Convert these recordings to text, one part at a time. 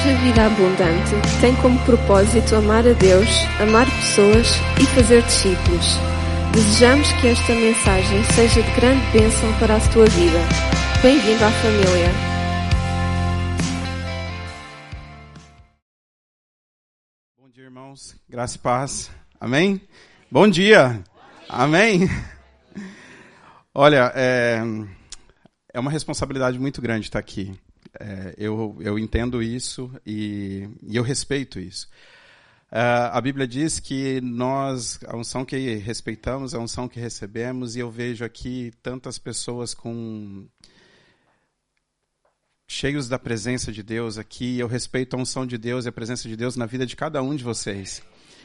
Igreja Vida Abundante tem como propósito amar a Deus, amar pessoas e fazer discípulos. Desejamos que esta mensagem seja de grande bênção para a tua vida. Bem-vindo à família. Bom dia, irmãos. Graça e paz. Amém? Bom dia. Amém? Olha, é, é uma responsabilidade muito grande estar aqui. É, eu, eu entendo isso e, e eu respeito isso. Uh, a Bíblia diz que nós, a unção que respeitamos, a unção que recebemos, e eu vejo aqui tantas pessoas com cheios da presença de Deus aqui. Eu respeito a unção de Deus e a presença de Deus na vida de cada um de vocês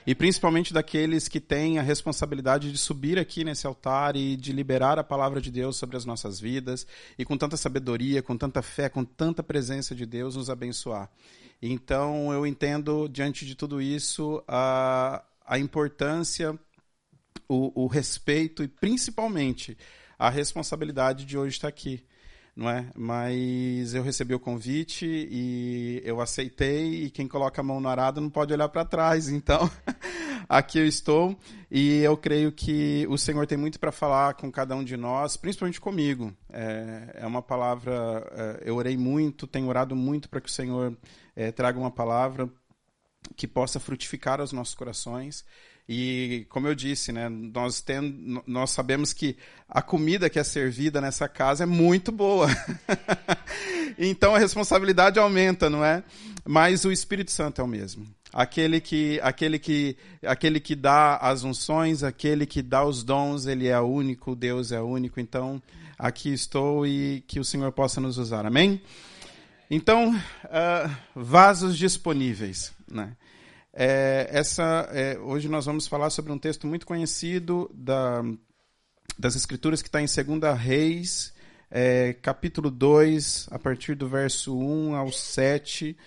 e principalmente daqueles que têm a responsabilidade de subir aqui nesse altar e de liberar a palavra de Deus sobre as nossas vidas e com tanta sabedoria, com tanta fé, com tanta presença de Deus nos abençoar. Então eu entendo diante de tudo isso a, a importância, o, o respeito e principalmente a responsabilidade de hoje estar aqui não é? Mas eu recebi o convite e eu aceitei e quem coloca a mão no arado não pode olhar para trás. Então, aqui eu estou e eu creio que o Senhor tem muito para falar com cada um de nós, principalmente comigo. É, é uma palavra. É, eu orei muito, tenho orado muito para que o Senhor é, traga uma palavra que possa frutificar os nossos corações. E, como eu disse, né, nós, tem, nós sabemos que a comida que é servida nessa casa é muito boa. então a responsabilidade aumenta, não é? Mas o Espírito Santo é o mesmo. Aquele que, aquele que, aquele que dá as unções, aquele que dá os dons, ele é único, Deus é único. Então, aqui estou e que o Senhor possa nos usar. Amém? Então, uh, vasos disponíveis. Né? É, essa, é, hoje nós vamos falar sobre um texto muito conhecido da, das Escrituras que está em 2 Reis, é, capítulo 2, a partir do verso 1 ao 7.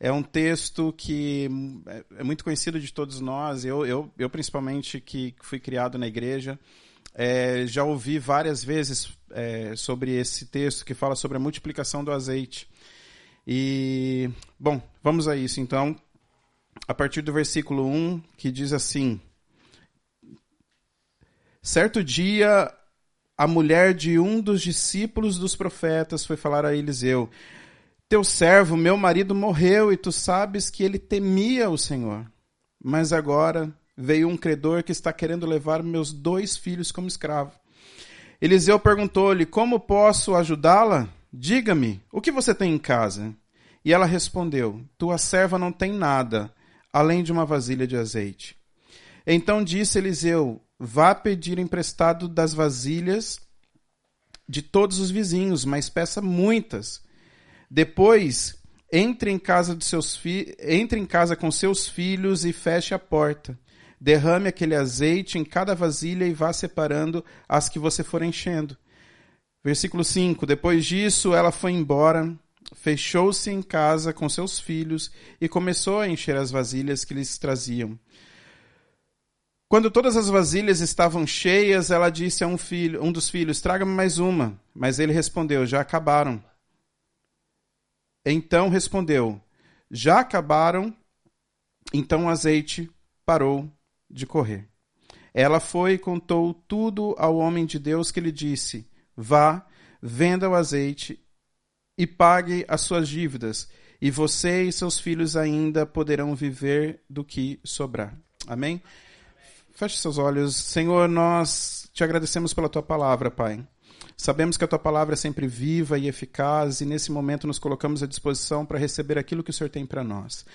É um texto que é, é muito conhecido de todos nós, eu, eu, eu principalmente que fui criado na igreja, é, já ouvi várias vezes é, sobre esse texto que fala sobre a multiplicação do azeite. E, bom, vamos a isso então a partir do versículo 1, que diz assim: Certo dia, a mulher de um dos discípulos dos profetas foi falar a Eliseu: Teu servo, meu marido, morreu e tu sabes que ele temia o Senhor. Mas agora veio um credor que está querendo levar meus dois filhos como escravo. Eliseu perguntou-lhe: Como posso ajudá-la? Diga-me, o que você tem em casa? E ela respondeu: Tua serva não tem nada além de uma vasilha de azeite. Então disse Eliseu: Vá pedir emprestado das vasilhas de todos os vizinhos, mas peça muitas. Depois, entre em casa de seus fi... entre em casa com seus filhos e feche a porta. Derrame aquele azeite em cada vasilha e vá separando as que você for enchendo. Versículo 5: Depois disso, ela foi embora fechou-se em casa com seus filhos e começou a encher as vasilhas que lhes traziam. Quando todas as vasilhas estavam cheias, ela disse a um filho, um dos filhos: "Traga-me mais uma". Mas ele respondeu: "Já acabaram". Então respondeu: "Já acabaram". Então o azeite parou de correr. Ela foi e contou tudo ao homem de Deus que lhe disse: Vá, venda o azeite e pague as suas dívidas, e você e seus filhos ainda poderão viver do que sobrar. Amém? Feche seus olhos. Senhor, nós te agradecemos pela tua palavra, Pai. Sabemos que a tua palavra é sempre viva e eficaz e nesse momento nos colocamos à disposição para receber aquilo que o Senhor tem para nós.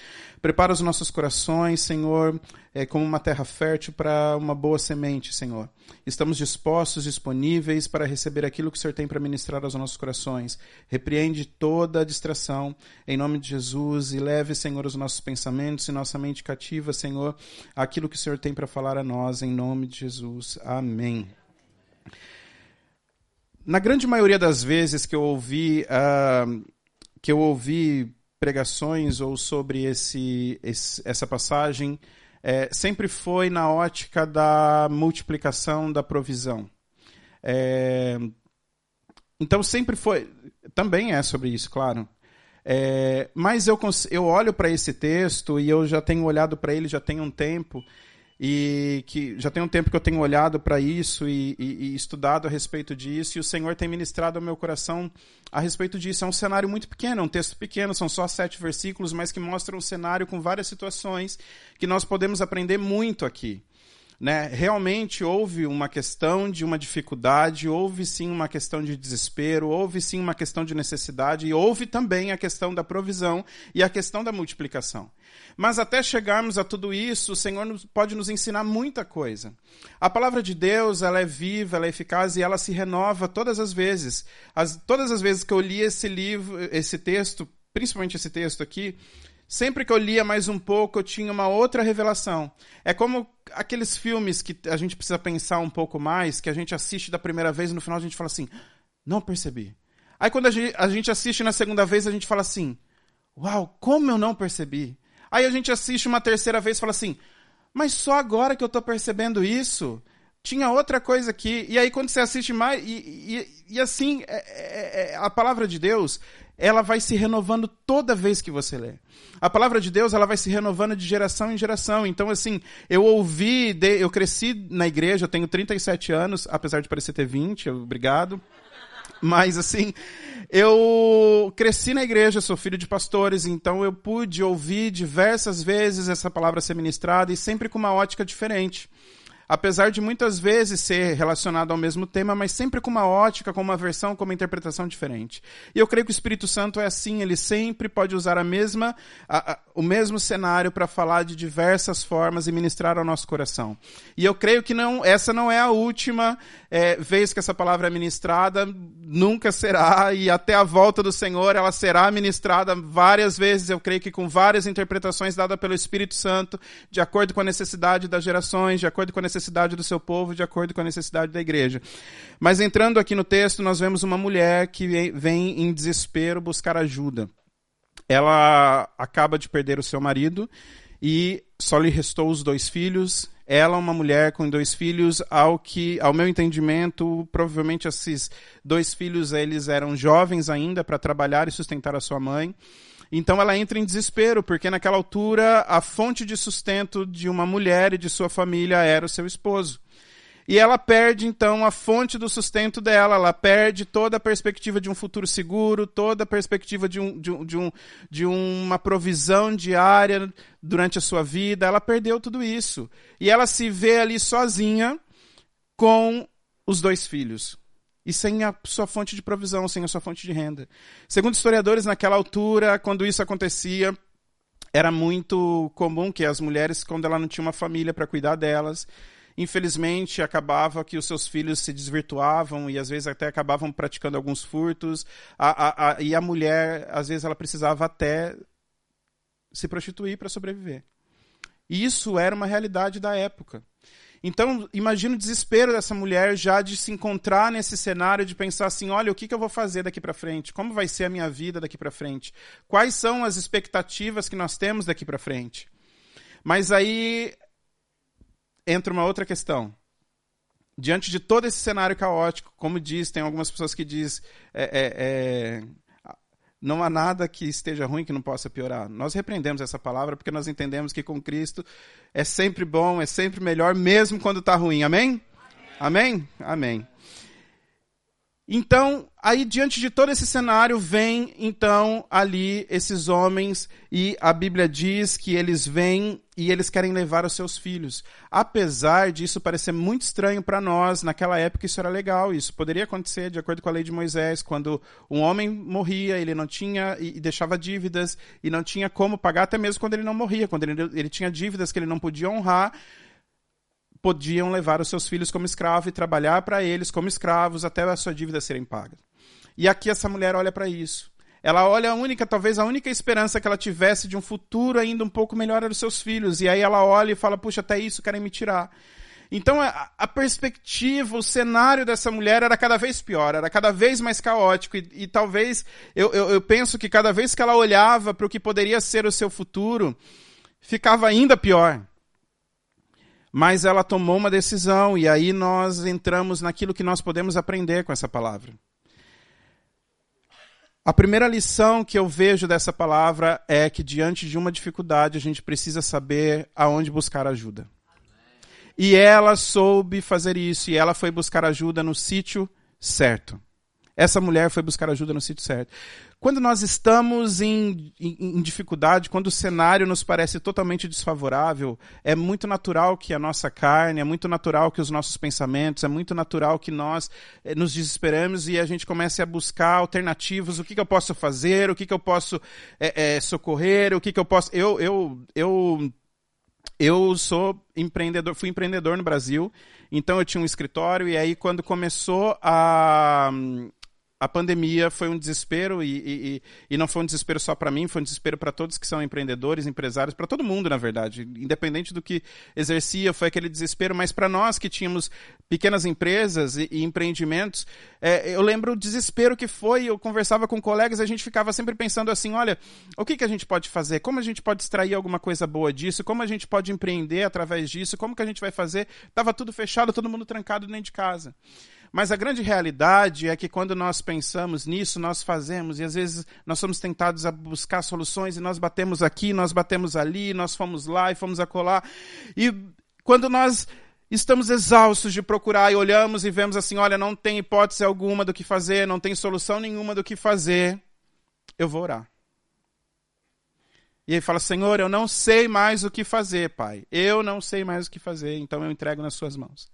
Prepara os nossos corações, Senhor, é, como uma terra fértil para uma boa semente, Senhor. Estamos dispostos, disponíveis para receber aquilo que o Senhor tem para ministrar aos nossos corações. Repreende toda a distração em nome de Jesus e leve, Senhor, os nossos pensamentos e nossa mente cativa, Senhor, aquilo que o Senhor tem para falar a nós em nome de Jesus. Amém. Na grande maioria das vezes que eu ouvi, uh, que eu ouvi pregações ou sobre esse, esse essa passagem, é, sempre foi na ótica da multiplicação da provisão. É, então sempre foi, também é sobre isso, claro. É, mas eu, eu olho para esse texto e eu já tenho olhado para ele já tem um tempo e que já tem um tempo que eu tenho olhado para isso e, e, e, estudado a respeito disso e o Senhor tem ministrado ao meu coração a respeito disso. É um cenário muito pequeno, é um texto pequeno, são só sete versículos, mas que mostra um cenário com várias situações que nós podemos aprender muito aqui. Né? Realmente houve uma questão de uma dificuldade, houve sim uma questão de desespero, houve sim uma questão de necessidade e houve também a questão da provisão e a questão da multiplicação. Mas até chegarmos a tudo isso, o Senhor pode nos ensinar muita coisa. A palavra de Deus, ela é viva, ela é eficaz e ela se renova todas as vezes. As, todas as vezes que eu li esse livro, esse texto, principalmente esse texto aqui, Sempre que eu lia mais um pouco, eu tinha uma outra revelação. É como aqueles filmes que a gente precisa pensar um pouco mais, que a gente assiste da primeira vez e no final a gente fala assim: não percebi. Aí quando a gente assiste na segunda vez, a gente fala assim: uau, como eu não percebi. Aí a gente assiste uma terceira vez e fala assim: mas só agora que eu estou percebendo isso. Tinha outra coisa aqui. E aí quando você assiste mais. E, e, e assim, é, é, é, a palavra de Deus, ela vai se renovando toda vez que você lê. A palavra de Deus, ela vai se renovando de geração em geração. Então, assim, eu ouvi, eu cresci na igreja, eu tenho 37 anos, apesar de parecer ter 20, obrigado. Mas, assim, eu cresci na igreja, sou filho de pastores, então eu pude ouvir diversas vezes essa palavra ser ministrada e sempre com uma ótica diferente apesar de muitas vezes ser relacionado ao mesmo tema, mas sempre com uma ótica, com uma versão, com uma interpretação diferente. E eu creio que o Espírito Santo é assim, ele sempre pode usar a mesma, a, o mesmo cenário para falar de diversas formas e ministrar ao nosso coração. E eu creio que não, essa não é a última é, vez que essa palavra é ministrada, nunca será, e até a volta do Senhor ela será ministrada várias vezes, eu creio que com várias interpretações dadas pelo Espírito Santo, de acordo com a necessidade das gerações, de acordo com a necessidade do seu povo, de acordo com a necessidade da igreja. Mas entrando aqui no texto, nós vemos uma mulher que vem em desespero buscar ajuda. Ela acaba de perder o seu marido e só lhe restou os dois filhos. Ela, uma mulher com dois filhos, ao que, ao meu entendimento, provavelmente esses dois filhos eles eram jovens ainda para trabalhar e sustentar a sua mãe. Então ela entra em desespero, porque naquela altura a fonte de sustento de uma mulher e de sua família era o seu esposo. E ela perde, então, a fonte do sustento dela, ela perde toda a perspectiva de um futuro seguro, toda a perspectiva de, um, de, um, de, um, de uma provisão diária durante a sua vida. Ela perdeu tudo isso. E ela se vê ali sozinha com os dois filhos e sem a sua fonte de provisão, sem a sua fonte de renda. Segundo historiadores, naquela altura, quando isso acontecia, era muito comum que as mulheres, quando ela não tinha uma família para cuidar delas, infelizmente acabava que os seus filhos se desvirtuavam e às vezes até acabavam praticando alguns furtos. A, a, a, e a mulher, às vezes, ela precisava até se prostituir para sobreviver. E isso era uma realidade da época. Então, imagina o desespero dessa mulher já de se encontrar nesse cenário, de pensar assim: olha, o que, que eu vou fazer daqui para frente? Como vai ser a minha vida daqui para frente? Quais são as expectativas que nós temos daqui para frente? Mas aí entra uma outra questão. Diante de todo esse cenário caótico, como diz, tem algumas pessoas que diz é, é, é não há nada que esteja ruim que não possa piorar. Nós repreendemos essa palavra porque nós entendemos que com Cristo é sempre bom, é sempre melhor, mesmo quando está ruim. Amém? Amém? Amém. Amém. Então, aí diante de todo esse cenário, vem então ali esses homens e a Bíblia diz que eles vêm e eles querem levar os seus filhos. Apesar disso parecer muito estranho para nós, naquela época isso era legal, isso poderia acontecer de acordo com a lei de Moisés, quando um homem morria, ele não tinha e deixava dívidas e não tinha como pagar até mesmo quando ele não morria, quando ele, ele tinha dívidas que ele não podia honrar, podiam levar os seus filhos como escravo e trabalhar para eles como escravos até a sua dívida serem pagas. E aqui essa mulher olha para isso. Ela olha a única, talvez a única esperança que ela tivesse de um futuro ainda um pouco melhor era os seus filhos. E aí ela olha e fala: puxa, até isso querem me tirar. Então a, a, perspectiva, o cenário dessa mulher era cada vez pior, era cada vez mais caótico. E, e talvez, eu, eu, eu penso que cada vez que ela olhava para o que poderia ser o seu futuro, ficava ainda pior. Mas ela tomou uma decisão, e aí nós entramos naquilo que nós podemos aprender com essa palavra. A primeira lição que eu vejo dessa palavra é que diante de uma dificuldade a gente precisa saber aonde buscar ajuda. E ela soube fazer isso e ela foi buscar ajuda no sítio certo. Essa mulher foi buscar ajuda no sítio certo. Quando nós estamos em, em, em, dificuldade, quando o cenário nos parece totalmente desfavorável, é muito natural que a nossa carne, é muito natural que os nossos pensamentos, é muito natural que nós eh, nos desesperamos e a gente comece a buscar alternativas. O que, que eu posso fazer? O que, que eu posso eh, eh, socorrer? O que, que eu posso. Eu, eu, eu, eu sou empreendedor, fui empreendedor no Brasil, então eu tinha um escritório e aí quando começou a a pandemia foi um desespero e, e, e não foi um desespero só para mim, foi um desespero para todos que são empreendedores, empresários, para todo mundo, na verdade, independente do que exercia, foi aquele desespero. Mas para nós que tínhamos pequenas empresas e, e empreendimentos, é, eu lembro o desespero que foi. Eu conversava com colegas, a gente ficava sempre pensando assim: olha, o que, que a gente pode fazer? Como a gente pode extrair alguma coisa boa disso? Como a gente pode empreender através disso? Como que a gente vai fazer? Tava tudo fechado, todo mundo trancado dentro de casa. Mas a grande realidade é que quando nós pensamos nisso, nós fazemos, e às vezes nós somos tentados a buscar soluções, e nós batemos aqui, nós batemos ali, nós fomos lá e fomos acolá. E quando nós estamos exaustos de procurar e olhamos e vemos assim: olha, não tem hipótese alguma do que fazer, não tem solução nenhuma do que fazer, eu vou orar. E ele fala: Senhor, eu não sei mais o que fazer, Pai. Eu não sei mais o que fazer, então eu entrego nas Suas mãos.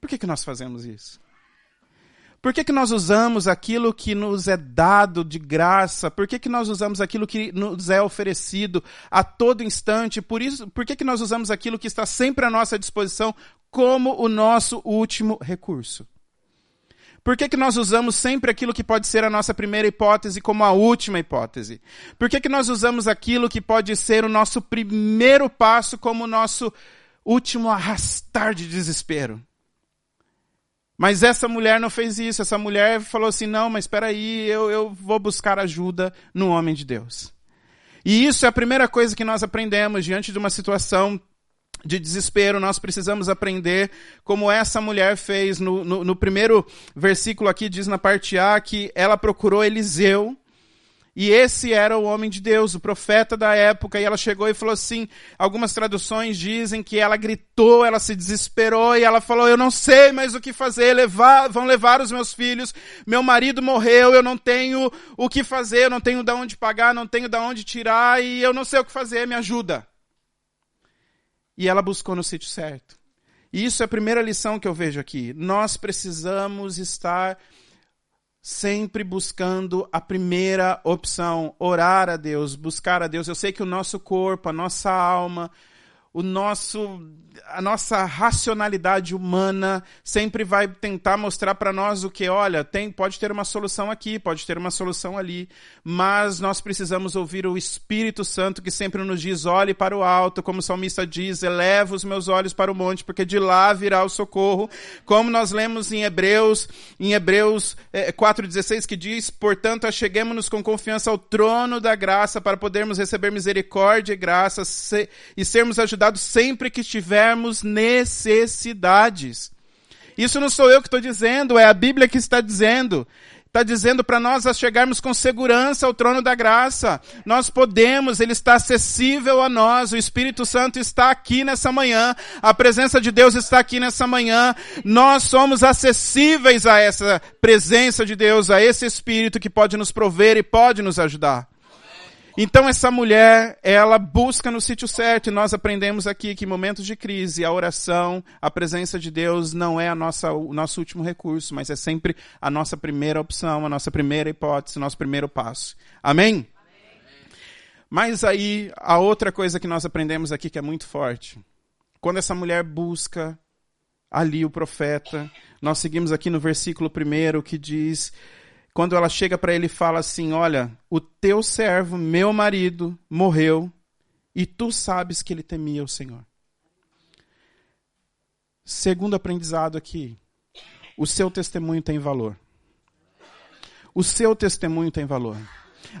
Por que, que nós fazemos isso? Por que, que nós usamos aquilo que nos é dado de graça? Por que, que nós usamos aquilo que nos é oferecido a todo instante? Por, isso, por que, que nós usamos aquilo que está sempre à nossa disposição como o nosso último recurso? Por que, que nós usamos sempre aquilo que pode ser a nossa primeira hipótese como a última hipótese? Por que, que nós usamos aquilo que pode ser o nosso primeiro passo como o nosso último arrastar de desespero? Mas essa mulher não fez isso. Essa mulher falou assim: não, mas espera aí, eu, eu vou buscar ajuda no homem de Deus. E isso é a primeira coisa que nós aprendemos diante de uma situação de desespero. Nós precisamos aprender como essa mulher fez. No, no, no primeiro versículo aqui diz na parte A que ela procurou Eliseu e esse era o homem de Deus, o profeta da época, e ela chegou e falou assim: algumas traduções dizem que ela gritou, ela se desesperou e ela falou: Eu não sei mais o que fazer, levar, vão levar os meus filhos, meu marido morreu, eu não tenho o que fazer, eu não tenho de onde pagar, não tenho de onde tirar e eu não sei o que fazer, me ajuda. E ela buscou no sítio certo. E isso é a primeira lição que eu vejo aqui. Nós precisamos estar sempre buscando a primeira opção, orar a Deus, buscar a Deus. Eu sei que o nosso corpo, a nossa alma, o nosso a nossa racionalidade humana sempre vai tentar mostrar para nós o que, olha, tem pode ter uma solução aqui, pode ter uma solução ali, mas nós precisamos ouvir o Espírito Santo que sempre nos diz: olhe para o alto, como o salmista diz, eleva os meus olhos para o monte, porque de lá virá o socorro. Como nós lemos em Hebreus, em Hebreus é, 4:16 que diz: "Portanto, acheguemos-nos com confiança ao trono da graça para podermos receber misericórdia e graça e sermos ajudados sempre que estivermos tivermos necessidades. Isso não sou eu que estou dizendo, é a Bíblia que está dizendo. Está dizendo para nós chegarmos com segurança ao trono da graça. Nós podemos, ele está acessível a nós. O Espírito Santo está aqui nessa manhã. A presença de Deus está aqui nessa manhã. Nós somos acessíveis a essa presença de Deus, a esse Espírito que pode nos prover e pode nos ajudar. Então essa mulher, ela busca no sítio certo e nós aprendemos aqui que em momentos de crise, a oração, a presença de Deus não é a nossa, o nosso último recurso, mas é sempre a nossa primeira opção, a nossa primeira hipótese, o nosso primeiro passo. Amém? Mas aí, a outra coisa que nós aprendemos aqui que é muito forte. Quando essa mulher busca ali o profeta, nós seguimos aqui no versículo primeiro que diz quando ela chega para ele e fala assim: Olha, o teu servo, meu marido, morreu e tu sabes que ele temia o Senhor. Segundo aprendizado aqui, o seu testemunho tem valor. O seu testemunho tem valor.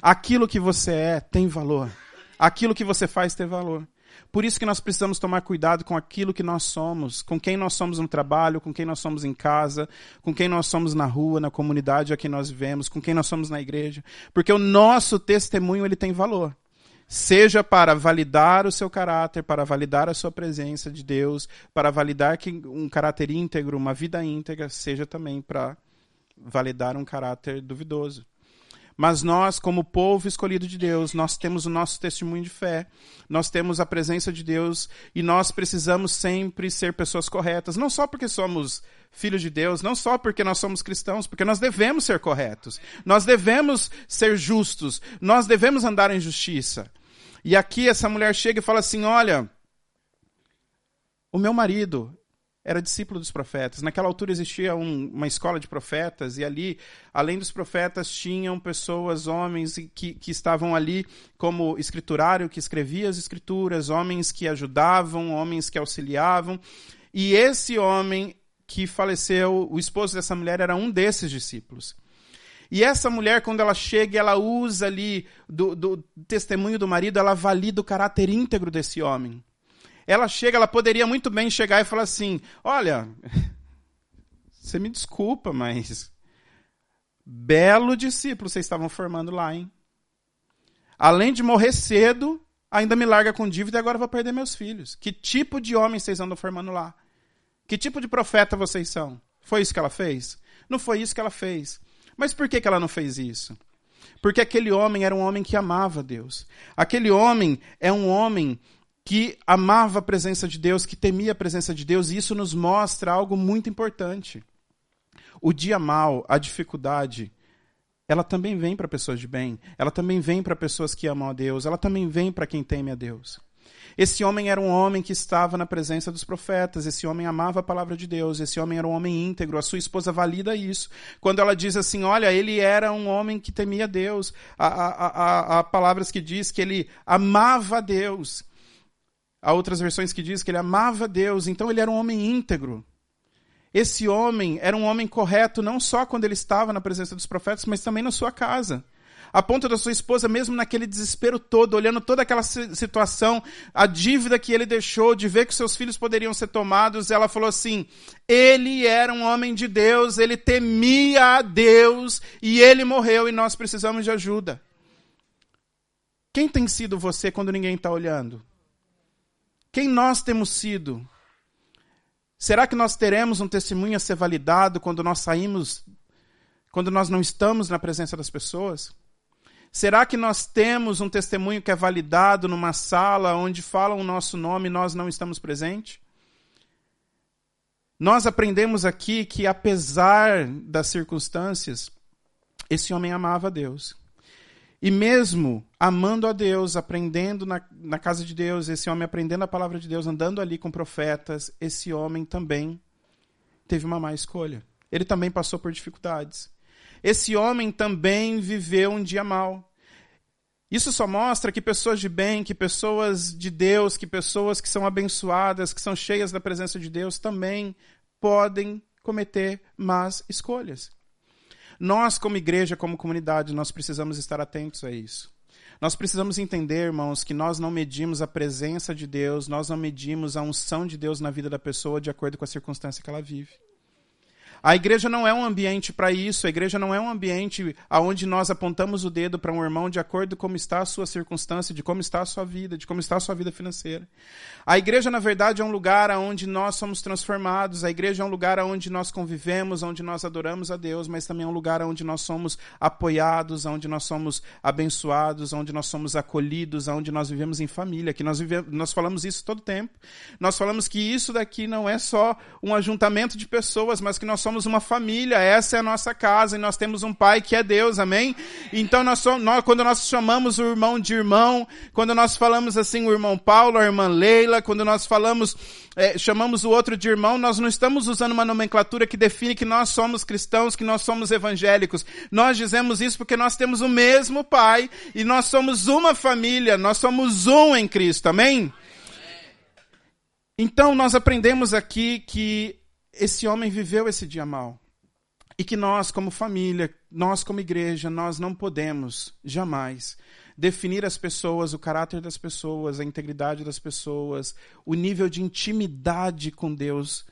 Aquilo que você é tem valor. Aquilo que você faz tem valor. Por isso que nós precisamos tomar cuidado com aquilo que nós somos, com quem nós somos no trabalho, com quem nós somos em casa, com quem nós somos na rua, na comunidade a que nós vivemos, com quem nós somos na igreja, porque o nosso testemunho ele tem valor. Seja para validar o seu caráter, para validar a sua presença de Deus, para validar que um caráter íntegro, uma vida íntegra, seja também para validar um caráter duvidoso. Mas nós, como povo escolhido de Deus, nós temos o nosso testemunho de fé, nós temos a presença de Deus e nós precisamos sempre ser pessoas corretas, não só porque somos filhos de Deus, não só porque nós somos cristãos, porque nós devemos ser corretos, nós devemos ser justos, nós devemos andar em justiça. E aqui essa mulher chega e fala assim: Olha, o meu marido, era discípulo dos profetas. Naquela altura existia um, uma escola de profetas, e ali, além dos profetas, tinham pessoas, homens que, que estavam ali como escriturário, que escrevia as escrituras, homens que ajudavam, homens que auxiliavam. E esse homem que faleceu, o esposo dessa mulher, era um desses discípulos. E essa mulher, quando ela chega, ela usa ali do, do testemunho do marido, ela valida o caráter íntegro desse homem. Ela chega, ela poderia muito bem chegar e falar assim: Olha, você me desculpa, mas belo discípulo vocês estavam formando lá, hein? Além de morrer cedo, ainda me larga com dívida e agora vou perder meus filhos. Que tipo de homem vocês andam formando lá? Que tipo de profeta vocês são? Foi isso que ela fez? Não foi isso que ela fez. Mas por que, que ela não fez isso? Porque aquele homem era um homem que amava Deus. Aquele homem é um homem que amava a presença de Deus, que temia a presença de Deus, e isso nos mostra algo muito importante. O dia mal, a dificuldade, ela também vem para pessoas de bem, ela também vem para pessoas que amam a Deus, ela também vem para quem teme a Deus. Esse homem era um homem que estava na presença dos profetas, esse homem amava a palavra de Deus, esse homem era um homem íntegro, a sua esposa valida isso. Quando ela diz assim, olha, ele era um homem que temia Deus, há, há, há, há palavras que diz que ele amava a Deus. Há outras versões que diz que ele amava Deus, então ele era um homem íntegro. Esse homem era um homem correto não só quando ele estava na presença dos profetas, mas também na sua casa. A ponto da sua esposa, mesmo naquele desespero todo, olhando toda aquela situação, a dívida que ele deixou de ver que seus filhos poderiam ser tomados, ela falou assim: ele era um homem de Deus, ele temia a Deus e ele morreu e nós precisamos de ajuda. Quem tem sido você quando ninguém está olhando? Quem nós temos sido? Será que nós teremos um testemunho a ser validado quando nós saímos, quando nós não estamos na presença das pessoas? Será que nós temos um testemunho que é validado numa sala onde falam o nosso nome e nós não estamos presentes? Nós aprendemos aqui que, apesar das circunstâncias, esse homem amava a Deus. E mesmo amando a Deus, aprendendo na, na casa de Deus, esse homem aprendendo a palavra de Deus, andando ali com profetas, esse homem também teve uma má escolha. Ele também passou por dificuldades. Esse homem também viveu um dia mal. Isso só mostra que pessoas de bem, que pessoas de Deus, que pessoas que são abençoadas, que são cheias da presença de Deus, também podem cometer más escolhas. Nós, como igreja, como comunidade, nós precisamos estar atentos a isso. Nós precisamos entender, irmãos, que nós não medimos a presença de Deus, nós não medimos a unção de Deus na vida da pessoa de acordo com a circunstância que ela vive. A igreja não é um ambiente para isso, a igreja não é um ambiente onde nós apontamos o dedo para um irmão de acordo com como está a sua circunstância, de como está a sua vida, de como está a sua vida financeira. A igreja, na verdade, é um lugar onde nós somos transformados, a igreja é um lugar onde nós convivemos, onde nós adoramos a Deus, mas também é um lugar onde nós somos apoiados, onde nós somos abençoados, onde nós somos acolhidos, onde nós vivemos em família, que nós, vivemos, nós falamos isso todo tempo. Nós falamos que isso daqui não é só um ajuntamento de pessoas, mas que nós somos somos uma família, essa é a nossa casa e nós temos um pai que é Deus, amém? Então nós, somos, nós quando nós chamamos o irmão de irmão, quando nós falamos assim o irmão Paulo, a irmã Leila, quando nós falamos, é, chamamos o outro de irmão, nós não estamos usando uma nomenclatura que define que nós somos cristãos, que nós somos evangélicos. Nós dizemos isso porque nós temos o mesmo pai e nós somos uma família, nós somos um em Cristo, amém? Então nós aprendemos aqui que esse homem viveu esse dia mal. E que nós, como família, nós, como igreja, nós não podemos jamais definir as pessoas, o caráter das pessoas, a integridade das pessoas, o nível de intimidade com Deus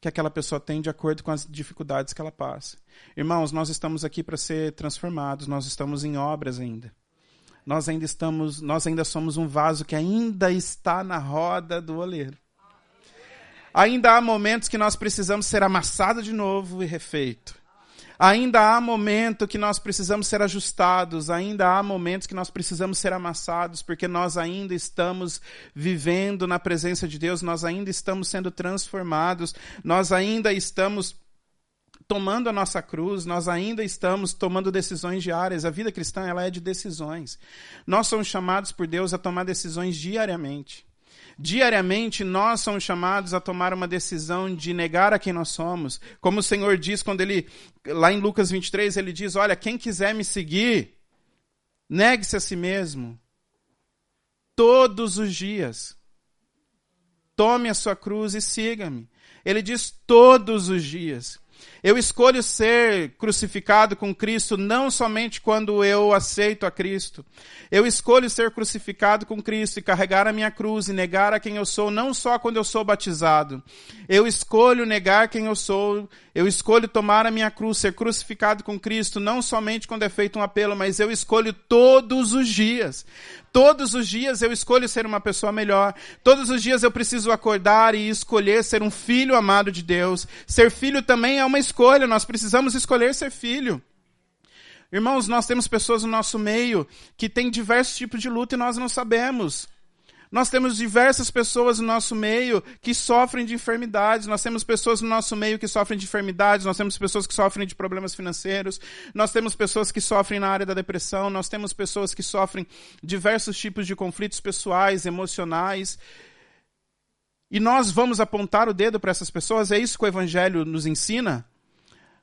que aquela pessoa tem de acordo com as dificuldades que ela passa. Irmãos, nós estamos aqui para ser transformados, nós estamos em obras ainda. Nós ainda estamos, nós ainda somos um vaso que ainda está na roda do oleiro. Ainda há momentos que nós precisamos ser amassado de novo e refeito. Ainda há momento que nós precisamos ser ajustados, ainda há momentos que nós precisamos ser amassados, porque nós ainda estamos vivendo na presença de Deus, nós ainda estamos sendo transformados, nós ainda estamos tomando a nossa cruz, nós ainda estamos tomando decisões diárias. A vida cristã ela é de decisões. Nós somos chamados por Deus a tomar decisões diariamente. Diariamente nós somos chamados a tomar uma decisão de negar a quem nós somos. Como o Senhor diz quando ele, lá em Lucas 23, ele diz: Olha, quem quiser me seguir, negue-se a si mesmo. Todos os dias. Tome a sua cruz e siga-me. Ele diz todos os dias. Eu escolho ser crucificado com Cristo não somente quando eu aceito a Cristo. Eu escolho ser crucificado com Cristo e carregar a minha cruz e negar a quem eu sou não só quando eu sou batizado. Eu escolho negar quem eu sou. Eu escolho tomar a minha cruz, ser crucificado com Cristo não somente quando é feito um apelo, mas eu escolho todos os dias. Todos os dias eu escolho ser uma pessoa melhor. Todos os dias eu preciso acordar e escolher ser um filho amado de Deus. Ser filho também é uma escolha, nós precisamos escolher ser filho. Irmãos, nós temos pessoas no nosso meio que têm diversos tipos de luta e nós não sabemos. Nós temos diversas pessoas no nosso meio que sofrem de enfermidades, nós temos pessoas no nosso meio que sofrem de enfermidades, nós temos pessoas que sofrem de problemas financeiros, nós temos pessoas que sofrem na área da depressão, nós temos pessoas que sofrem diversos tipos de conflitos pessoais, emocionais. E nós vamos apontar o dedo para essas pessoas? É isso que o Evangelho nos ensina?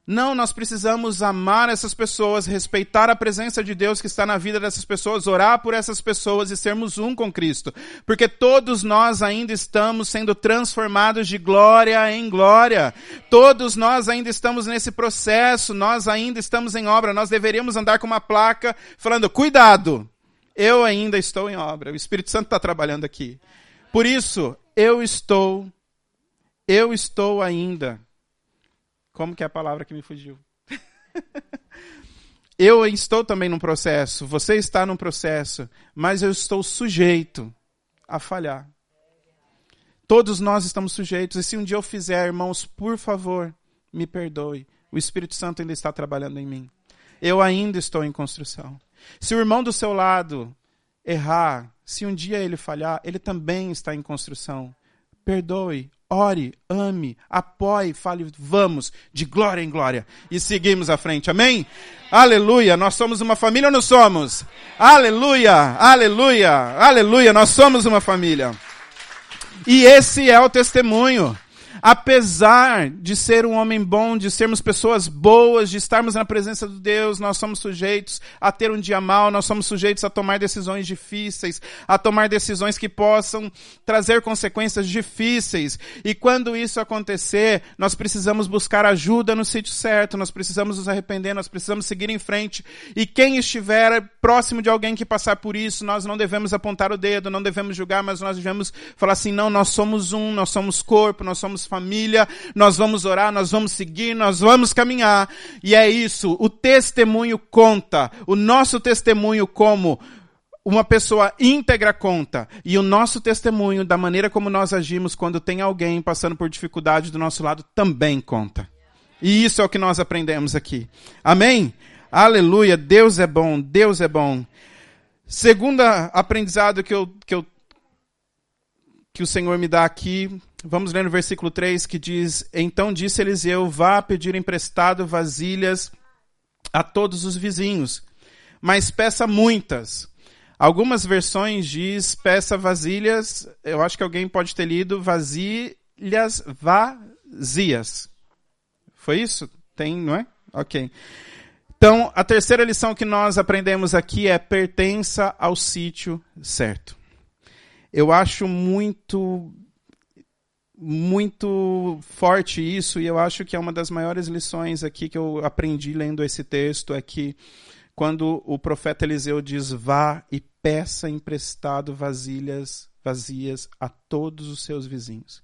Não, nós precisamos amar essas pessoas, respeitar a presença de Deus que está na vida dessas pessoas, orar por essas pessoas e sermos um com Cristo. Porque todos nós ainda estamos sendo transformados de glória em glória. Todos nós ainda estamos nesse processo, nós ainda estamos em obra. Nós deveríamos andar com uma placa falando: cuidado, eu ainda estou em obra. O Espírito Santo está trabalhando aqui. Por isso, eu estou, eu estou ainda como que é a palavra que me fugiu? eu estou também num processo, você está num processo, mas eu estou sujeito a falhar. Todos nós estamos sujeitos, e se um dia eu fizer, irmãos, por favor, me perdoe. O Espírito Santo ainda está trabalhando em mim. Eu ainda estou em construção. Se o irmão do seu lado errar, se um dia ele falhar, ele também está em construção. Perdoe, ore, ame, apoie, fale, vamos, de glória em glória. E seguimos à frente, amém? Aleluia, nós somos uma família ou não somos? Aleluia, aleluia, aleluia, nós somos uma família. E esse é o testemunho apesar de ser um homem bom, de sermos pessoas boas, de estarmos na presença de Deus, nós somos sujeitos a ter um dia mal, nós somos sujeitos a tomar decisões difíceis, a tomar decisões que possam trazer consequências difíceis. E quando isso acontecer, nós precisamos buscar ajuda no sítio certo, nós precisamos nos arrepender, nós precisamos seguir em frente. E quem estiver próximo de alguém que passar por isso, nós não devemos apontar o dedo, não devemos julgar, mas nós devemos falar assim: não, nós somos um, nós somos corpo, nós somos família, nós vamos orar, nós vamos seguir, nós vamos caminhar. E é isso, o testemunho conta. O nosso testemunho como uma pessoa íntegra conta. E o nosso testemunho, da maneira como nós agimos quando tem alguém passando por dificuldade do nosso lado, também conta. E isso é o que nós aprendemos aqui. Amém? Aleluia. Deus é bom, Deus é bom. Segunda aprendizado que eu, que eu que o Senhor me dá aqui Vamos ler no versículo 3 que diz: Então disse Eliseu: Vá pedir emprestado vasilhas a todos os vizinhos, mas peça muitas. Algumas versões diz peça vasilhas, eu acho que alguém pode ter lido vasilhas vazias. Foi isso? Tem, não é? Ok. Então, a terceira lição que nós aprendemos aqui é pertença ao sítio certo. Eu acho muito muito forte isso, e eu acho que é uma das maiores lições aqui que eu aprendi lendo esse texto, é que quando o profeta Eliseu diz: Vá e peça emprestado vasilhas vazias a todos os seus vizinhos.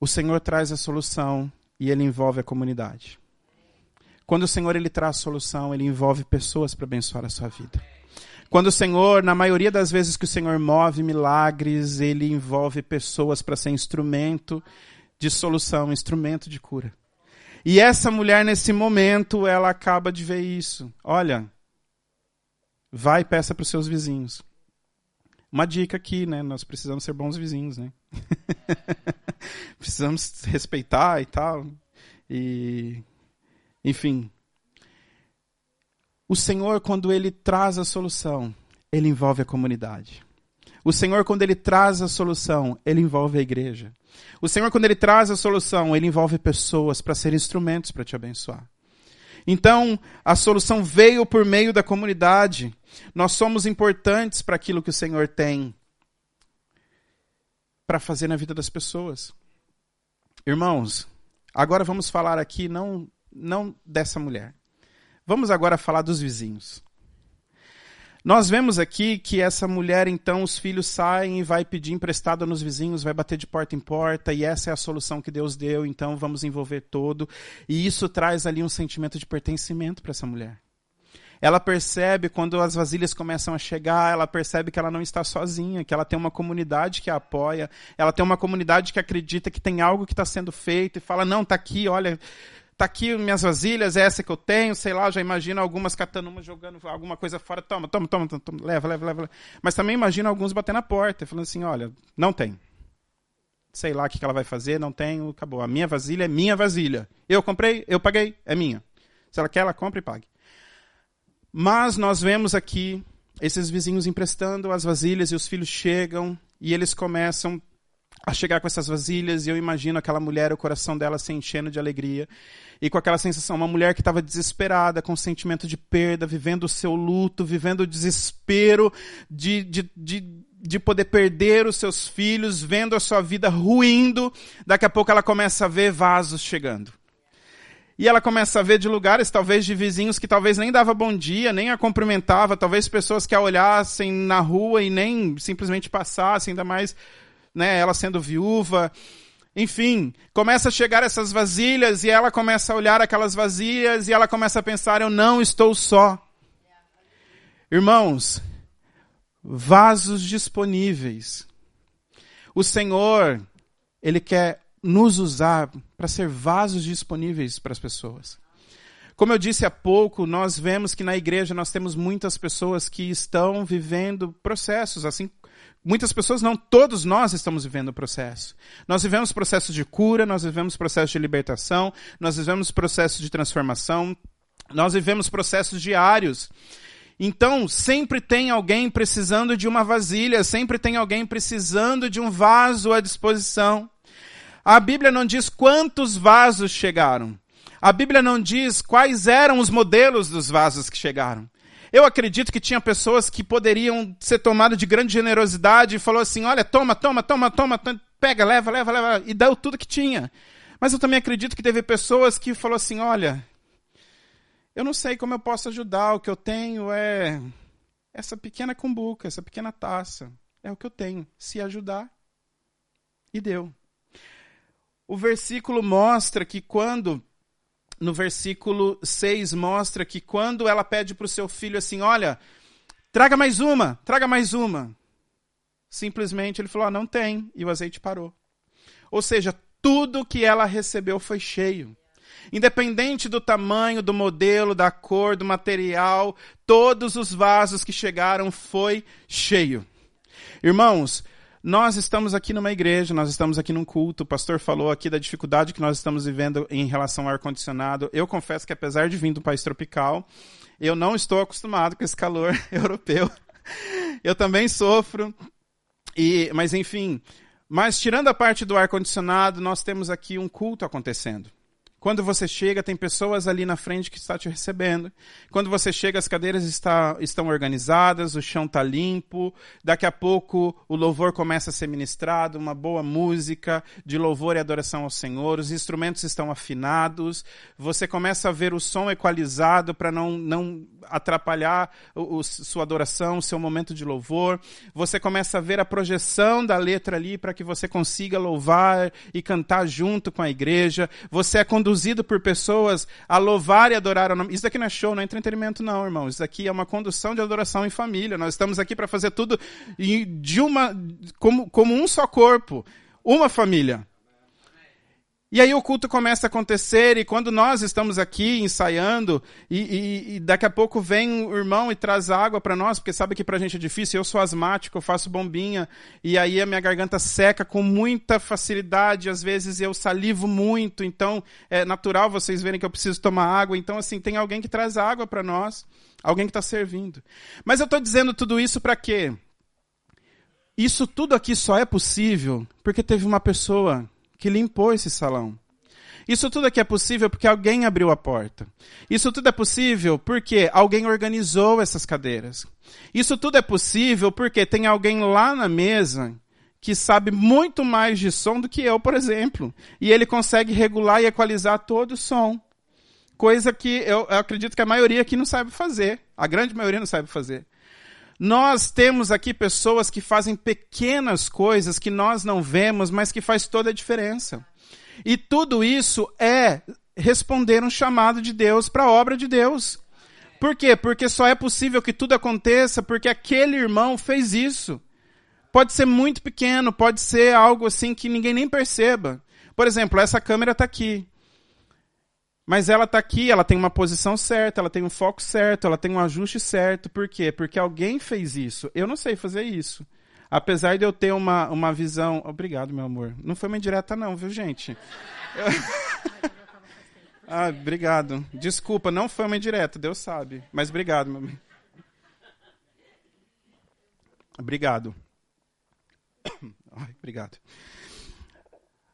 O Senhor traz a solução e ele envolve a comunidade. Quando o Senhor ele traz solução, ele envolve pessoas para abençoar a sua vida. Quando o Senhor, na maioria das vezes que o Senhor move milagres, ele envolve pessoas para ser instrumento de solução, instrumento de cura. E essa mulher, nesse momento, ela acaba de ver isso. Olha, vai e peça para os seus vizinhos. Uma dica aqui, né? Nós precisamos ser bons vizinhos, né? precisamos respeitar e tal. E, enfim, o Senhor, quando ele traz a solução, ele envolve a comunidade. O Senhor, quando ele traz a solução, ele envolve a igreja. O Senhor, quando ele traz a solução, ele envolve pessoas para ser instrumentos para te abençoar. Então, a solução veio por meio da comunidade. Nós somos importantes para aquilo que o Senhor tem para fazer na vida das pessoas. Irmãos, agora vamos falar aqui não não dessa mulher. Vamos agora falar dos vizinhos. Nós vemos aqui que essa mulher, então, os filhos saem e vai pedir emprestado nos vizinhos, vai bater de porta em porta, e essa é a solução que Deus deu, então vamos envolver todo. E isso traz ali um sentimento de pertencimento para essa mulher. Ela percebe quando as vasilhas começam a chegar, ela percebe que ela não está sozinha, que ela tem uma comunidade que a apoia, ela tem uma comunidade que acredita que tem algo que está sendo feito e fala: não, está aqui, olha, tá aqui minhas vasilhas, é essa que eu tenho, sei lá, já imagino algumas catando uma, jogando alguma coisa fora, toma, toma, toma, toma, leva, leva, leva. Mas também imagino alguns batendo na porta, falando assim, olha, não tem. Sei lá o que ela vai fazer, não tenho, acabou. A minha vasilha é minha vasilha. Eu comprei, eu paguei, é minha. Se ela quer, ela compra e pague. Mas nós vemos aqui esses vizinhos emprestando as vasilhas e os filhos chegam e eles começam a chegar com essas vasilhas e eu imagino aquela mulher, o coração dela se enchendo de alegria e com aquela sensação, uma mulher que estava desesperada, com sentimento de perda, vivendo o seu luto, vivendo o desespero de, de, de, de poder perder os seus filhos, vendo a sua vida ruindo, daqui a pouco ela começa a ver vasos chegando. E ela começa a ver de lugares, talvez de vizinhos que talvez nem dava bom dia, nem a cumprimentava, talvez pessoas que a olhassem na rua e nem simplesmente passassem, ainda mais né, ela sendo viúva. Enfim, começa a chegar essas vasilhas e ela começa a olhar aquelas vasilhas e ela começa a pensar: eu não estou só. Irmãos, vasos disponíveis. O Senhor, Ele quer nos usar para ser vasos disponíveis para as pessoas. Como eu disse há pouco, nós vemos que na igreja nós temos muitas pessoas que estão vivendo processos, assim Muitas pessoas não, todos nós estamos vivendo o processo. Nós vivemos processo de cura, nós vivemos processo de libertação, nós vivemos processo de transformação, nós vivemos processos diários. Então, sempre tem alguém precisando de uma vasilha, sempre tem alguém precisando de um vaso à disposição. A Bíblia não diz quantos vasos chegaram. A Bíblia não diz quais eram os modelos dos vasos que chegaram. Eu acredito que tinha pessoas que poderiam ser tomadas de grande generosidade e falou assim: olha, toma, toma, toma, toma, pega, leva, leva, leva, e deu tudo que tinha. Mas eu também acredito que teve pessoas que falou assim: olha, eu não sei como eu posso ajudar, o que eu tenho é essa pequena cumbuca, essa pequena taça. É o que eu tenho. Se ajudar. E deu. O versículo mostra que quando no versículo 6 mostra que quando ela pede para o seu filho assim: Olha, traga mais uma, traga mais uma. Simplesmente ele falou: ah, Não tem, e o azeite parou. Ou seja, tudo que ela recebeu foi cheio. Independente do tamanho, do modelo, da cor, do material, todos os vasos que chegaram foi cheio. Irmãos, nós estamos aqui numa igreja, nós estamos aqui num culto. O pastor falou aqui da dificuldade que nós estamos vivendo em relação ao ar-condicionado. Eu confesso que, apesar de vir do país tropical, eu não estou acostumado com esse calor europeu. Eu também sofro. E, mas, enfim. Mas, tirando a parte do ar-condicionado, nós temos aqui um culto acontecendo. Quando você chega, tem pessoas ali na frente que está te recebendo. Quando você chega, as cadeiras está, estão organizadas, o chão está limpo. Daqui a pouco o louvor começa a ser ministrado, uma boa música de louvor e adoração ao Senhor. Os instrumentos estão afinados. Você começa a ver o som equalizado para não, não atrapalhar o, o, sua adoração, o seu momento de louvor. Você começa a ver a projeção da letra ali para que você consiga louvar e cantar junto com a igreja. Você é conduzido conduzido por pessoas a louvar e adorar o nome. Isso daqui não é show, não é entretenimento, não, irmão. Isso daqui é uma condução de adoração em família. Nós estamos aqui para fazer tudo de uma, como, como um só corpo, uma família. E aí o culto começa a acontecer, e quando nós estamos aqui ensaiando, e, e, e daqui a pouco vem o irmão e traz água para nós, porque sabe que para a gente é difícil, eu sou asmático, eu faço bombinha, e aí a minha garganta seca com muita facilidade, às vezes eu salivo muito, então é natural vocês verem que eu preciso tomar água, então assim, tem alguém que traz água para nós, alguém que está servindo. Mas eu estou dizendo tudo isso para quê? Isso tudo aqui só é possível porque teve uma pessoa que limpou esse salão. Isso tudo aqui é possível porque alguém abriu a porta. Isso tudo é possível porque alguém organizou essas cadeiras. Isso tudo é possível porque tem alguém lá na mesa que sabe muito mais de som do que eu, por exemplo. E ele consegue regular e equalizar todo o som. Coisa que eu, eu acredito que a maioria aqui não sabe fazer. A grande maioria não sabe fazer. Nós temos aqui pessoas que fazem pequenas coisas que nós não vemos, mas que faz toda a diferença. E tudo isso é responder um chamado de Deus para a obra de Deus. Por quê? Porque só é possível que tudo aconteça porque aquele irmão fez isso. Pode ser muito pequeno, pode ser algo assim que ninguém nem perceba. Por exemplo, essa câmera está aqui. Mas ela está aqui, ela tem uma posição certa, ela tem um foco certo, ela tem um ajuste certo. Por quê? Porque alguém fez isso. Eu não sei fazer isso. Apesar de eu ter uma, uma visão. Obrigado, meu amor. Não foi uma indireta, não, viu, gente? ah, obrigado. Desculpa, não foi uma indireta, Deus sabe. Mas obrigado, meu amigo. Obrigado. Ai, obrigado.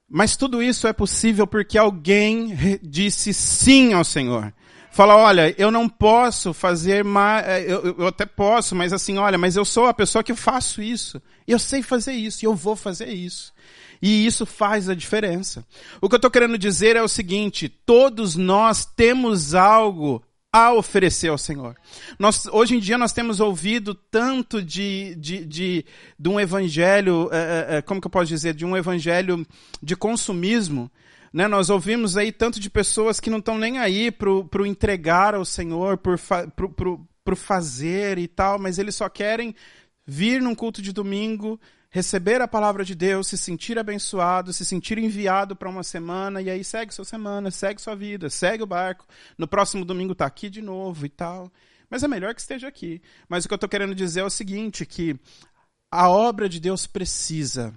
Mas tudo isso é possível porque alguém disse sim ao Senhor. Fala, olha, eu não posso fazer mais, é, eu, eu até posso, mas assim, olha, mas eu sou a pessoa que faço isso. Eu sei fazer isso eu vou fazer isso. E isso faz a diferença. O que eu estou querendo dizer é o seguinte: todos nós temos algo a oferecer ao Senhor. Nós, hoje em dia nós temos ouvido tanto de, de, de, de um evangelho, é, é, como que eu posso dizer, de um evangelho de consumismo. Né? Nós ouvimos aí tanto de pessoas que não estão nem aí para o entregar ao Senhor, por, fa, fazer e tal, mas eles só querem vir num culto de domingo, receber a palavra de Deus, se sentir abençoado, se sentir enviado para uma semana, e aí segue sua semana, segue sua vida, segue o barco. No próximo domingo está aqui de novo e tal. Mas é melhor que esteja aqui. Mas o que eu estou querendo dizer é o seguinte: que a obra de Deus precisa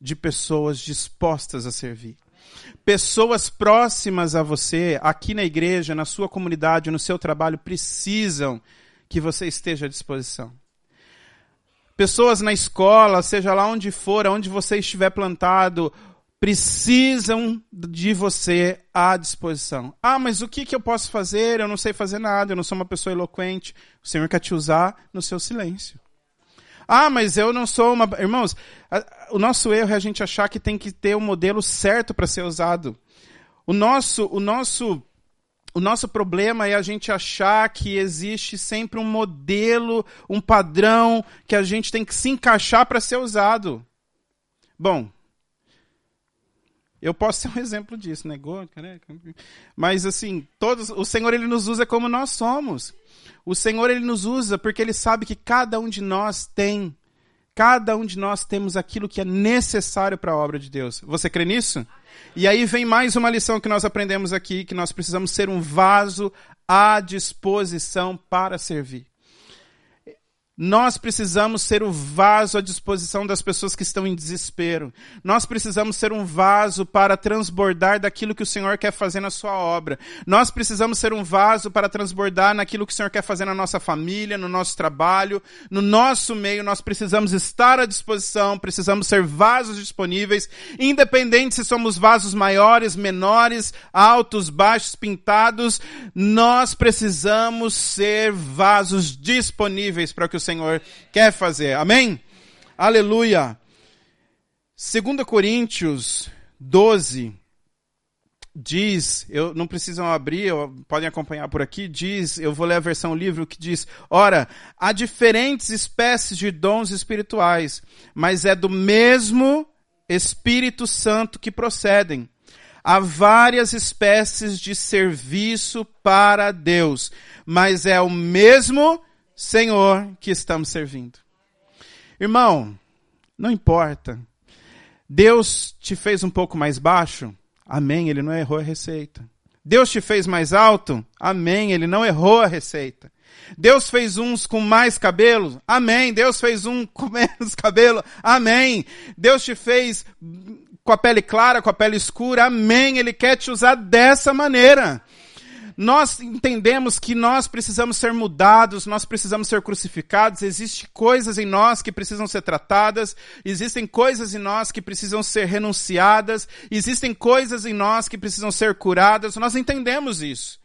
de pessoas dispostas a servir. Pessoas próximas a você, aqui na igreja, na sua comunidade, no seu trabalho, precisam que você esteja à disposição. Pessoas na escola, seja lá onde for, onde você estiver plantado, precisam de você à disposição. Ah, mas o que, que eu posso fazer? Eu não sei fazer nada, eu não sou uma pessoa eloquente. O Senhor quer te usar no seu silêncio. Ah, mas eu não sou uma. Irmãos, o nosso erro é a gente achar que tem que ter o um modelo certo para ser usado. O nosso, o nosso o nosso problema é a gente achar que existe sempre um modelo, um padrão que a gente tem que se encaixar para ser usado. Bom, eu posso ser um exemplo disso, né? Mas assim, todos, o Senhor ele nos usa como nós somos. O Senhor ele nos usa porque ele sabe que cada um de nós tem, cada um de nós temos aquilo que é necessário para a obra de Deus. Você crê nisso? E aí vem mais uma lição que nós aprendemos aqui, que nós precisamos ser um vaso à disposição para servir. Nós precisamos ser o vaso à disposição das pessoas que estão em desespero. Nós precisamos ser um vaso para transbordar daquilo que o Senhor quer fazer na sua obra. Nós precisamos ser um vaso para transbordar naquilo que o Senhor quer fazer na nossa família, no nosso trabalho, no nosso meio. Nós precisamos estar à disposição, precisamos ser vasos disponíveis, independente se somos vasos maiores, menores, altos, baixos, pintados. Nós precisamos ser vasos disponíveis para que o Senhor quer fazer. Amém? Aleluia. 2 Coríntios 12 diz, eu não precisam abrir, podem acompanhar por aqui, diz, eu vou ler a versão livro que diz: "Ora, há diferentes espécies de dons espirituais, mas é do mesmo Espírito Santo que procedem. Há várias espécies de serviço para Deus, mas é o mesmo Senhor que estamos servindo. Irmão, não importa. Deus te fez um pouco mais baixo? Amém, ele não errou a receita. Deus te fez mais alto? Amém, ele não errou a receita. Deus fez uns com mais cabelo? Amém. Deus fez um com menos cabelo? Amém. Deus te fez com a pele clara, com a pele escura? Amém. Ele quer te usar dessa maneira nós entendemos que nós precisamos ser mudados, nós precisamos ser crucificados, existem coisas em nós que precisam ser tratadas, existem coisas em nós que precisam ser renunciadas, existem coisas em nós que precisam ser curadas, nós entendemos isso.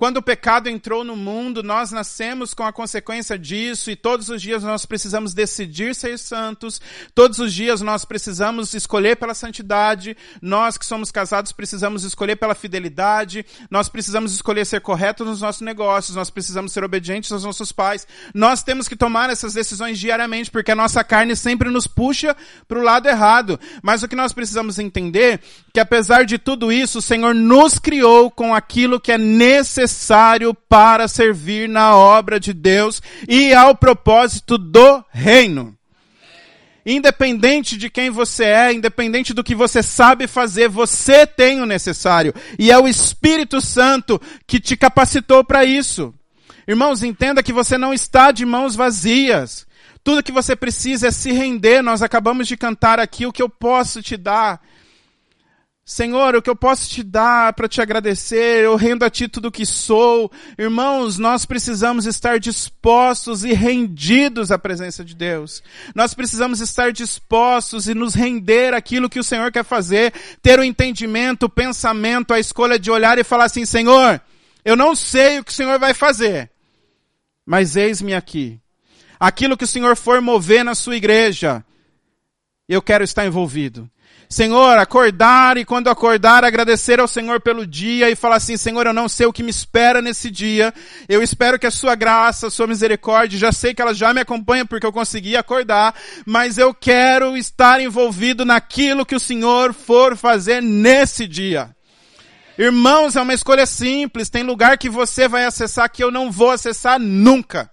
Quando o pecado entrou no mundo, nós nascemos com a consequência disso e todos os dias nós precisamos decidir ser santos, todos os dias nós precisamos escolher pela santidade, nós que somos casados precisamos escolher pela fidelidade, nós precisamos escolher ser corretos nos nossos negócios, nós precisamos ser obedientes aos nossos pais. Nós temos que tomar essas decisões diariamente porque a nossa carne sempre nos puxa para o lado errado. Mas o que nós precisamos entender é que apesar de tudo isso, o Senhor nos criou com aquilo que é necessário necessário para servir na obra de Deus e ao propósito do reino. Independente de quem você é, independente do que você sabe fazer, você tem o necessário. E é o Espírito Santo que te capacitou para isso. Irmãos, entenda que você não está de mãos vazias. Tudo que você precisa é se render. Nós acabamos de cantar aqui o que eu posso te dar Senhor, o que eu posso te dar para te agradecer, eu rendo a ti tudo que sou. Irmãos, nós precisamos estar dispostos e rendidos à presença de Deus. Nós precisamos estar dispostos e nos render aquilo que o Senhor quer fazer, ter o entendimento, o pensamento, a escolha de olhar e falar assim, Senhor, eu não sei o que o Senhor vai fazer, mas eis-me aqui. Aquilo que o Senhor for mover na sua igreja, eu quero estar envolvido. Senhor, acordar e quando acordar agradecer ao Senhor pelo dia e falar assim, Senhor, eu não sei o que me espera nesse dia. Eu espero que a sua graça, a sua misericórdia, já sei que ela já me acompanha porque eu consegui acordar, mas eu quero estar envolvido naquilo que o Senhor for fazer nesse dia. Irmãos, é uma escolha simples. Tem lugar que você vai acessar que eu não vou acessar nunca.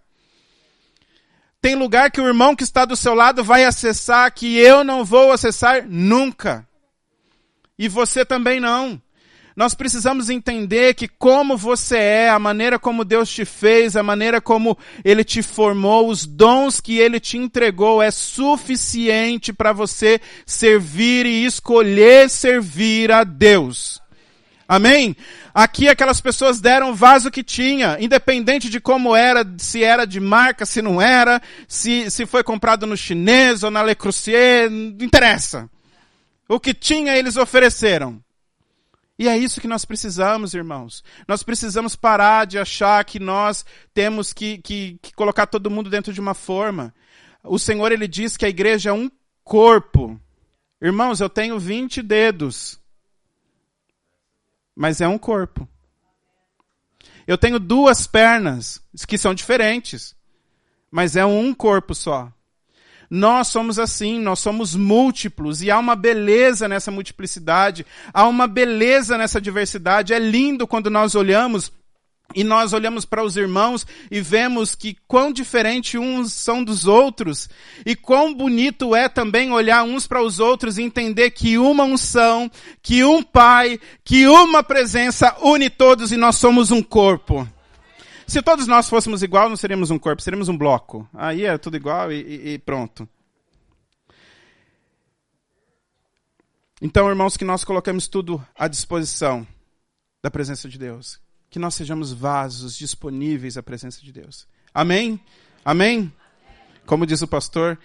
Tem lugar que o irmão que está do seu lado vai acessar que eu não vou acessar nunca. E você também não. Nós precisamos entender que como você é, a maneira como Deus te fez, a maneira como Ele te formou, os dons que Ele te entregou é suficiente para você servir e escolher servir a Deus. Amém? Aqui aquelas pessoas deram o vaso que tinha, independente de como era, se era de marca, se não era, se, se foi comprado no chinês ou na Le Creuset, não interessa. O que tinha eles ofereceram. E é isso que nós precisamos, irmãos. Nós precisamos parar de achar que nós temos que, que, que colocar todo mundo dentro de uma forma. O Senhor, Ele diz que a igreja é um corpo. Irmãos, eu tenho 20 dedos mas é um corpo. Eu tenho duas pernas que são diferentes, mas é um corpo só. Nós somos assim, nós somos múltiplos e há uma beleza nessa multiplicidade, há uma beleza nessa diversidade. É lindo quando nós olhamos e nós olhamos para os irmãos e vemos que quão diferente uns são dos outros, e quão bonito é também olhar uns para os outros e entender que uma unção, que um Pai, que uma presença une todos e nós somos um corpo. Se todos nós fôssemos igual, não seríamos um corpo, seríamos um bloco. Aí é tudo igual e, e, pronto. Então, irmãos, que nós coloquemos tudo à disposição da presença de Deus. Que nós sejamos vasos disponíveis à presença de Deus. Amém? Amém? Como diz o pastor,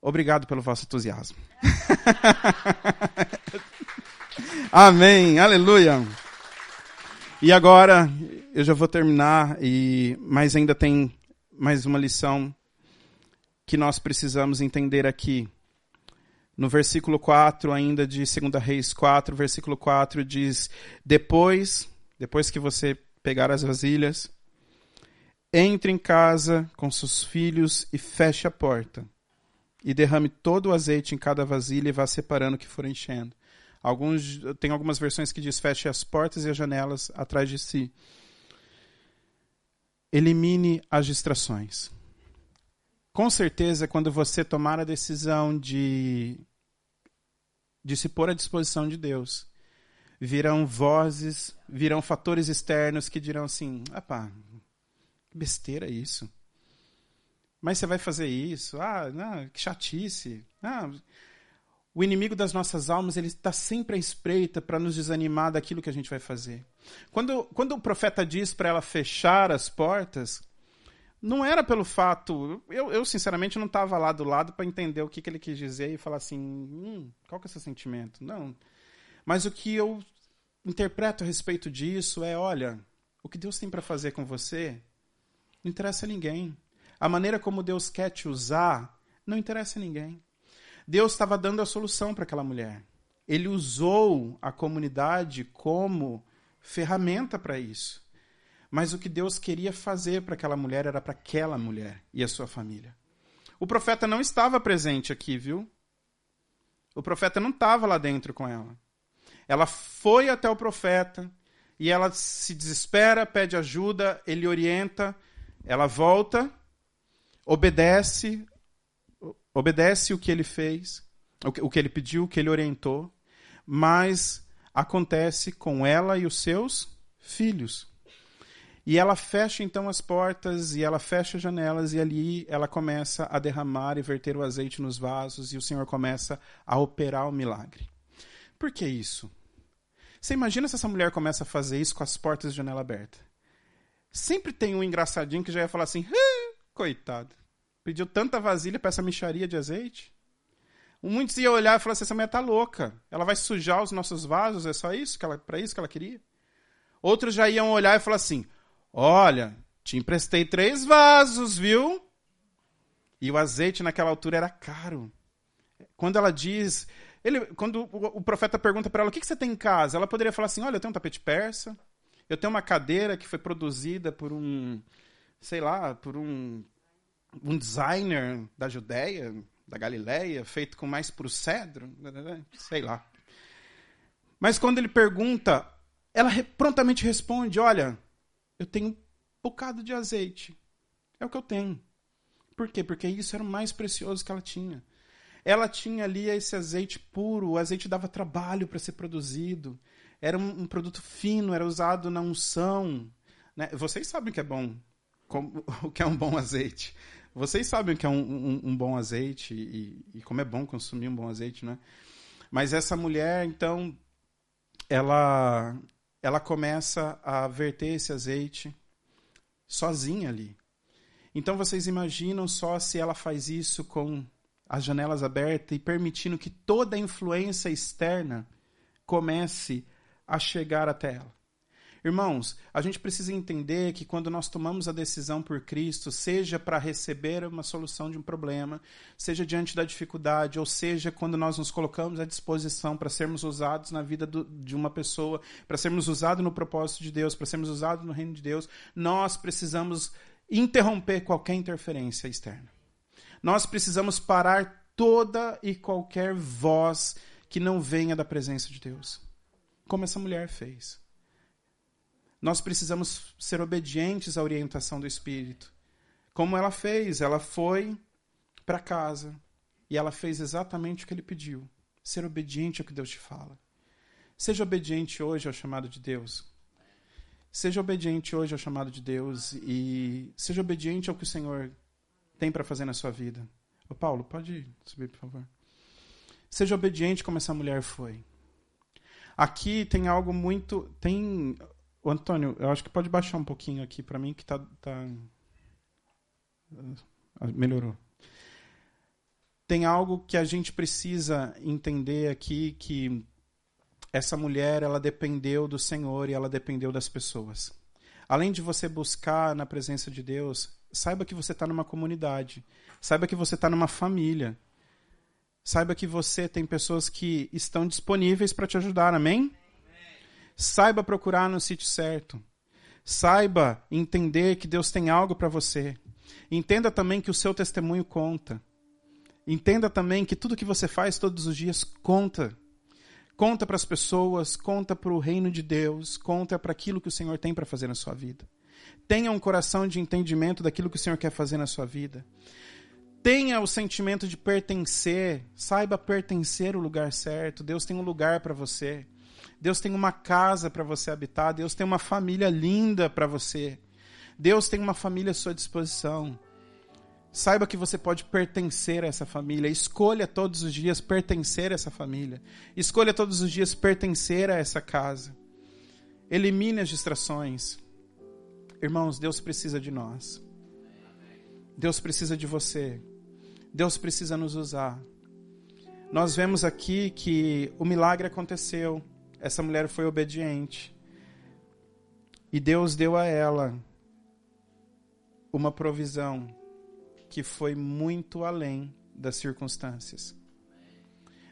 obrigado pelo vosso entusiasmo. Amém, aleluia. E agora eu já vou terminar e mas ainda tem mais uma lição que nós precisamos entender aqui. No versículo 4 ainda de 2 Reis 4, versículo 4 diz: "Depois, depois que você pegar as vasilhas, entre em casa com seus filhos e feche a porta. E derrame todo o azeite em cada vasilha e vá separando o que for enchendo. Alguns, tem algumas versões que diz feche as portas e as janelas atrás de si. Elimine as distrações. Com certeza, quando você tomar a decisão de, de se pôr à disposição de Deus, virão vozes, virão fatores externos que dirão assim: ah pá, que besteira isso. Mas você vai fazer isso? Ah, não, que chatice. Ah, o inimigo das nossas almas ele está sempre à espreita para nos desanimar daquilo que a gente vai fazer. Quando, quando o profeta diz para ela fechar as portas, não era pelo fato. Eu, eu sinceramente, não estava lá do lado para entender o que, que ele quis dizer e falar assim: hum, qual que é esse sentimento? Não. Mas o que eu interpreto a respeito disso é: olha, o que Deus tem para fazer com você não interessa a ninguém. A maneira como Deus quer te usar não interessa a ninguém. Deus estava dando a solução para aquela mulher. Ele usou a comunidade como ferramenta para isso. Mas o que Deus queria fazer para aquela mulher era para aquela mulher e a sua família. O profeta não estava presente aqui, viu? O profeta não estava lá dentro com ela. Ela foi até o profeta e ela se desespera, pede ajuda, ele orienta, ela volta, obedece, obedece o que ele fez, o que ele pediu, o que ele orientou, mas acontece com ela e os seus filhos. E ela fecha então as portas e ela fecha as janelas e ali ela começa a derramar e verter o azeite nos vasos e o Senhor começa a operar o milagre. Por que isso? Você imagina se essa mulher começa a fazer isso com as portas de janela aberta? Sempre tem um engraçadinho que já ia falar assim: coitado, pediu tanta vasilha para essa micharia de azeite. Muitos iam olhar e falar assim: essa mulher tá louca, ela vai sujar os nossos vasos, é só isso que ela, para isso que ela queria. Outros já iam olhar e falar assim: olha, te emprestei três vasos, viu? E o azeite naquela altura era caro. Quando ela diz, ele, quando o, o profeta pergunta para ela: o que, que você tem em casa? Ela poderia falar assim: olha, eu tenho um tapete persa, eu tenho uma cadeira que foi produzida por um, sei lá, por um, um designer da Judéia, da Galileia, feito com mais pro cedro, sei lá. Mas quando ele pergunta, ela prontamente responde: Olha, eu tenho um bocado de azeite. É o que eu tenho. Por quê? Porque isso era o mais precioso que ela tinha. Ela tinha ali esse azeite puro, o azeite dava trabalho para ser produzido era um, um produto fino, era usado na unção. Né? Vocês sabem o que é bom, como, o que é um bom azeite. Vocês sabem o que é um, um, um bom azeite e, e, como é bom consumir um bom azeite, né? Mas essa mulher, então, ela, ela começa a verter esse azeite sozinha ali. Então vocês imaginam só se ela faz isso com as janelas abertas e permitindo que toda a influência externa comece a chegar até ela. Irmãos, a gente precisa entender que quando nós tomamos a decisão por Cristo, seja para receber uma solução de um problema, seja diante da dificuldade, ou seja quando nós nos colocamos à disposição para sermos usados na vida do, de uma pessoa, para sermos usados no propósito de Deus, para sermos usados no reino de Deus, nós precisamos interromper qualquer interferência externa. Nós precisamos parar toda e qualquer voz que não venha da presença de Deus como essa mulher fez. Nós precisamos ser obedientes à orientação do Espírito. Como ela fez, ela foi para casa e ela fez exatamente o que ele pediu. Ser obediente ao que Deus te fala. Seja obediente hoje ao chamado de Deus. Seja obediente hoje ao chamado de Deus e seja obediente ao que o Senhor tem para fazer na sua vida. Ô Paulo, pode subir, por favor. Seja obediente como essa mulher foi. Aqui tem algo muito. Tem. O Antônio, eu acho que pode baixar um pouquinho aqui para mim, que tá, tá. Melhorou. Tem algo que a gente precisa entender aqui que essa mulher ela dependeu do Senhor e ela dependeu das pessoas. Além de você buscar na presença de Deus, saiba que você está numa comunidade, saiba que você está numa família, saiba que você tem pessoas que estão disponíveis para te ajudar, amém? Saiba procurar no sítio certo. Saiba entender que Deus tem algo para você. Entenda também que o seu testemunho conta. Entenda também que tudo que você faz todos os dias conta. Conta para as pessoas, conta para o reino de Deus, conta para aquilo que o Senhor tem para fazer na sua vida. Tenha um coração de entendimento daquilo que o Senhor quer fazer na sua vida. Tenha o sentimento de pertencer, saiba pertencer ao lugar certo. Deus tem um lugar para você. Deus tem uma casa para você habitar. Deus tem uma família linda para você. Deus tem uma família à sua disposição. Saiba que você pode pertencer a essa família. Escolha todos os dias pertencer a essa família. Escolha todos os dias pertencer a essa casa. Elimine as distrações. Irmãos, Deus precisa de nós. Deus precisa de você. Deus precisa nos usar. Nós vemos aqui que o milagre aconteceu. Essa mulher foi obediente. E Deus deu a ela uma provisão que foi muito além das circunstâncias.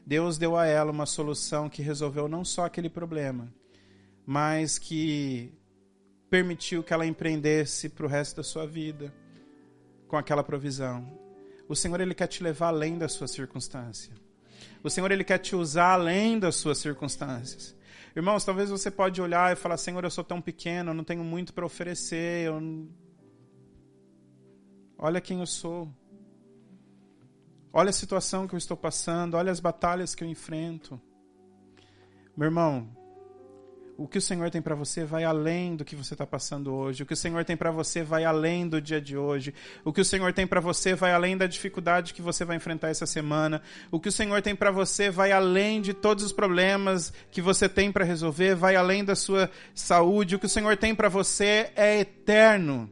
Deus deu a ela uma solução que resolveu não só aquele problema, mas que permitiu que ela empreendesse para o resto da sua vida com aquela provisão. O Senhor ele quer te levar além da sua circunstância. O Senhor ele quer te usar além das suas circunstâncias. Irmãos, talvez você pode olhar e falar: Senhor, eu sou tão pequeno, eu não tenho muito para oferecer, eu Olha quem eu sou. Olha a situação que eu estou passando, olha as batalhas que eu enfrento. Meu irmão, o que o Senhor tem para você vai além do que você está passando hoje. O que o Senhor tem para você vai além do dia de hoje. O que o Senhor tem para você vai além da dificuldade que você vai enfrentar essa semana. O que o Senhor tem para você vai além de todos os problemas que você tem para resolver, vai além da sua saúde. O que o Senhor tem para você é eterno.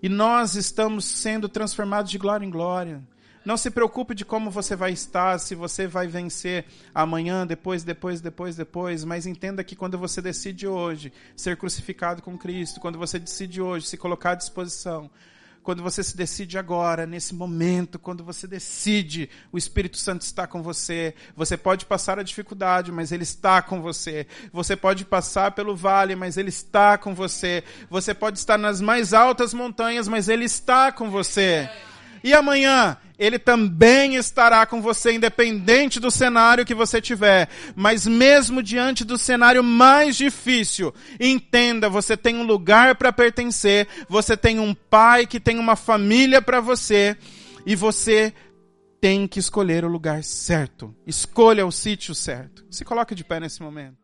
E nós estamos sendo transformados de glória em glória. Não se preocupe de como você vai estar, se você vai vencer amanhã, depois, depois, depois, depois, mas entenda que quando você decide hoje ser crucificado com Cristo, quando você decide hoje se colocar à disposição, quando você se decide agora, nesse momento, quando você decide, o Espírito Santo está com você. Você pode passar a dificuldade, mas ele está com você. Você pode passar pelo vale, mas ele está com você. Você pode estar nas mais altas montanhas, mas ele está com você. E amanhã, ele também estará com você, independente do cenário que você tiver. Mas mesmo diante do cenário mais difícil, entenda, você tem um lugar para pertencer, você tem um pai que tem uma família para você, e você tem que escolher o lugar certo. Escolha o sítio certo. Se coloque de pé nesse momento.